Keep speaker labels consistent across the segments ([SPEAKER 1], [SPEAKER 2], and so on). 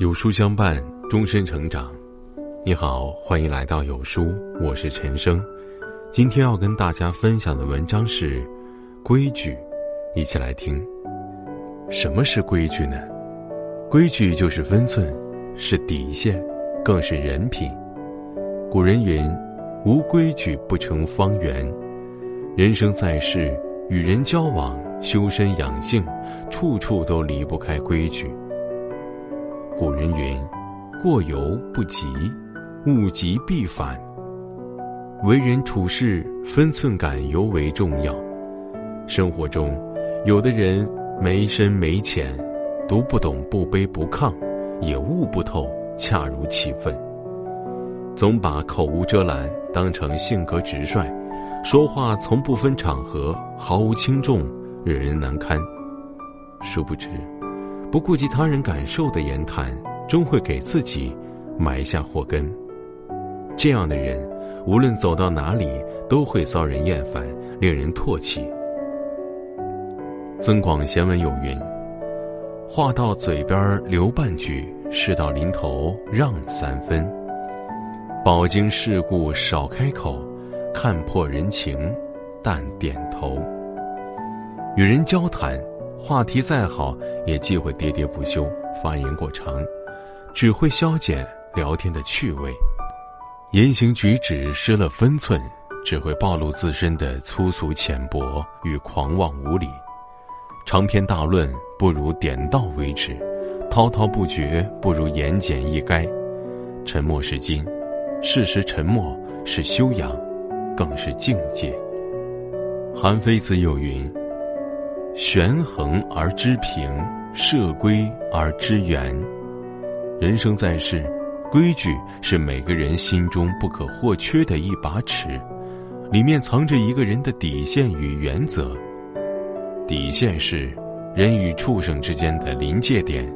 [SPEAKER 1] 有书相伴，终身成长。你好，欢迎来到有书，我是陈生。今天要跟大家分享的文章是规矩，一起来听。什么是规矩呢？规矩就是分寸，是底线，更是人品。古人云：“无规矩不成方圆。”人生在世，与人交往、修身养性，处处都离不开规矩。古人云：“过犹不及，物极必反。”为人处事，分寸感尤为重要。生活中，有的人没深没浅，读不懂不卑不亢，也悟不透恰如其分。总把口无遮拦当成性格直率，说话从不分场合，毫无轻重，惹人难堪。殊不知。不顾及他人感受的言谈，终会给自己埋下祸根。这样的人，无论走到哪里，都会遭人厌烦，令人唾弃。《增广贤文》有云：“话到嘴边留半句，事到临头让三分。饱经世故少开口，看破人情淡点头。”与人交谈。话题再好，也忌讳喋喋不休、发言过长，只会消减聊天的趣味。言行举止失了分寸，只会暴露自身的粗俗浅薄与狂妄无礼。长篇大论不如点到为止，滔滔不绝不如言简意赅。沉默是金，适时沉默是修养，更是境界。韩非子有云。权衡而知平，设规而知圆。人生在世，规矩是每个人心中不可或缺的一把尺，里面藏着一个人的底线与原则。底线是人与畜生之间的临界点。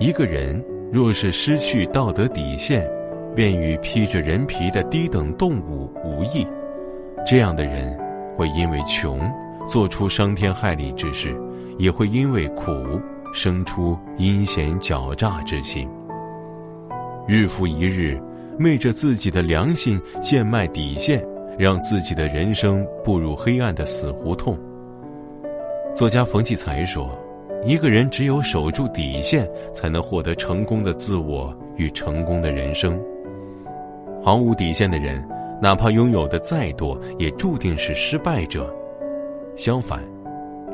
[SPEAKER 1] 一个人若是失去道德底线，便与披着人皮的低等动物无异。这样的人会因为穷。做出伤天害理之事，也会因为苦生出阴险狡诈之心。日复一日，昧着自己的良心贱卖底线，让自己的人生步入黑暗的死胡同。作家冯骥才说：“一个人只有守住底线，才能获得成功的自我与成功的人生。毫无底线的人，哪怕拥有的再多，也注定是失败者。”相反，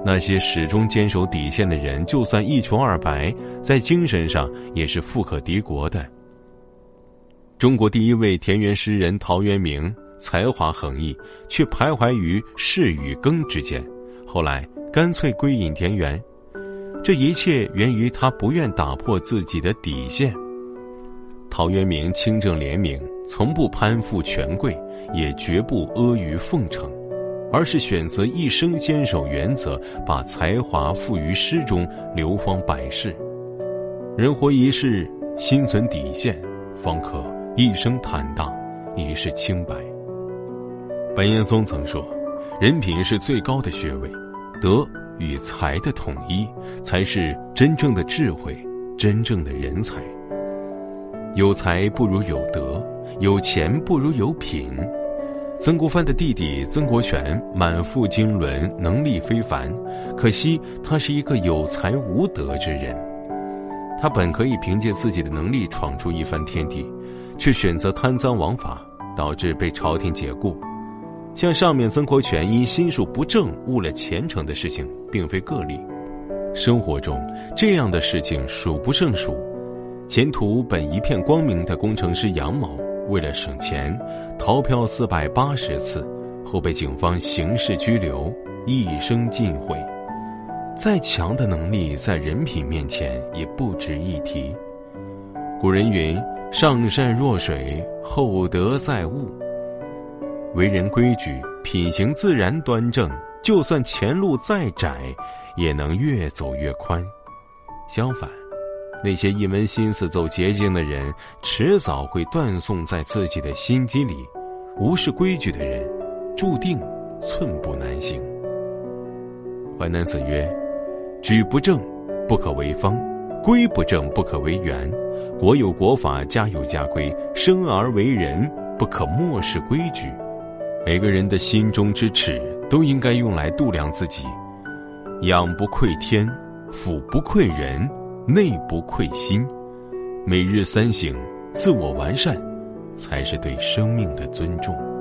[SPEAKER 1] 那些始终坚守底线的人，就算一穷二白，在精神上也是富可敌国的。中国第一位田园诗人陶渊明，才华横溢，却徘徊于仕与耕之间，后来干脆归隐田园。这一切源于他不愿打破自己的底线。陶渊明清正廉明，从不攀附权贵，也绝不阿谀奉承。而是选择一生坚守原则，把才华付于诗中，流芳百世。人活一世，心存底线，方可一生坦荡，一世清白。白岩松曾说：“人品是最高的学位，德与才的统一，才是真正的智慧，真正的人才。有才不如有德，有钱不如有品。”曾国藩的弟弟曾国荃满腹经纶，能力非凡，可惜他是一个有才无德之人。他本可以凭借自己的能力闯出一番天地，却选择贪赃枉法，导致被朝廷解雇。像上面曾国荃因心术不正误了前程的事情，并非个例。生活中这样的事情数不胜数。前途本一片光明的工程师杨某。为了省钱，逃票四百八十次，后被警方刑事拘留，一生尽毁。再强的能力，在人品面前也不值一提。古人云：“上善若水，厚德载物。”为人规矩，品行自然端正，就算前路再窄，也能越走越宽。相反。那些一门心思走捷径的人，迟早会断送在自己的心机里。无视规矩的人，注定寸步难行。淮南子曰：“举不正，不可为方；规不正不可为圆，国有国法，家有家规，生而为人不可漠视规矩。每个人的心中之尺都应该用来度量自己，仰不愧天，俯不愧人，内不愧心。每日三省，自我完善，才是对生命的尊重。